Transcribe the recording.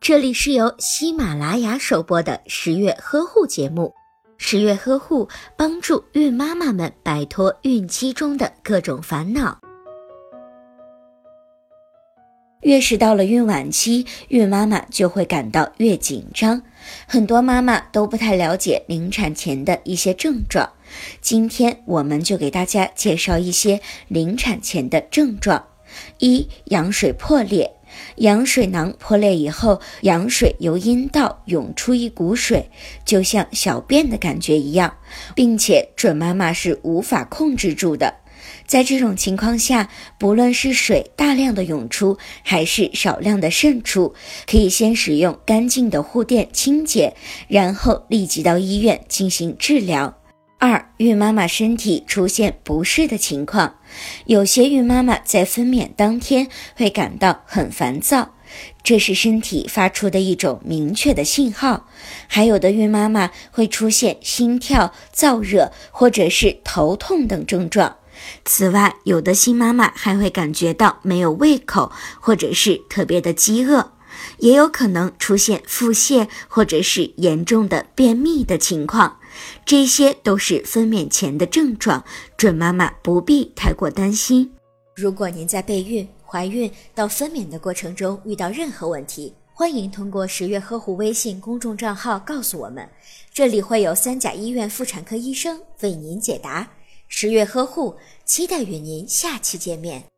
这里是由喜马拉雅首播的十月呵护节目。十月呵护帮助孕妈妈们摆脱孕期中的各种烦恼。越是到了孕晚期，孕妈妈就会感到越紧张。很多妈妈都不太了解临产前的一些症状。今天我们就给大家介绍一些临产前的症状：一、羊水破裂。羊水囊破裂以后，羊水由阴道涌出一股水，就像小便的感觉一样，并且准妈妈是无法控制住的。在这种情况下，不论是水大量的涌出，还是少量的渗出，可以先使用干净的护垫清洁，然后立即到医院进行治疗。二、孕妈妈身体出现不适的情况，有些孕妈妈在分娩当天会感到很烦躁，这是身体发出的一种明确的信号。还有的孕妈妈会出现心跳、燥热或者是头痛等症状。此外，有的新妈妈还会感觉到没有胃口，或者是特别的饥饿，也有可能出现腹泻或者是严重的便秘的情况。这些都是分娩前的症状，准妈妈不必太过担心。如果您在备孕、怀孕到分娩的过程中遇到任何问题，欢迎通过十月呵护微信公众账号告诉我们，这里会有三甲医院妇产科医生为您解答。十月呵护，期待与您下期见面。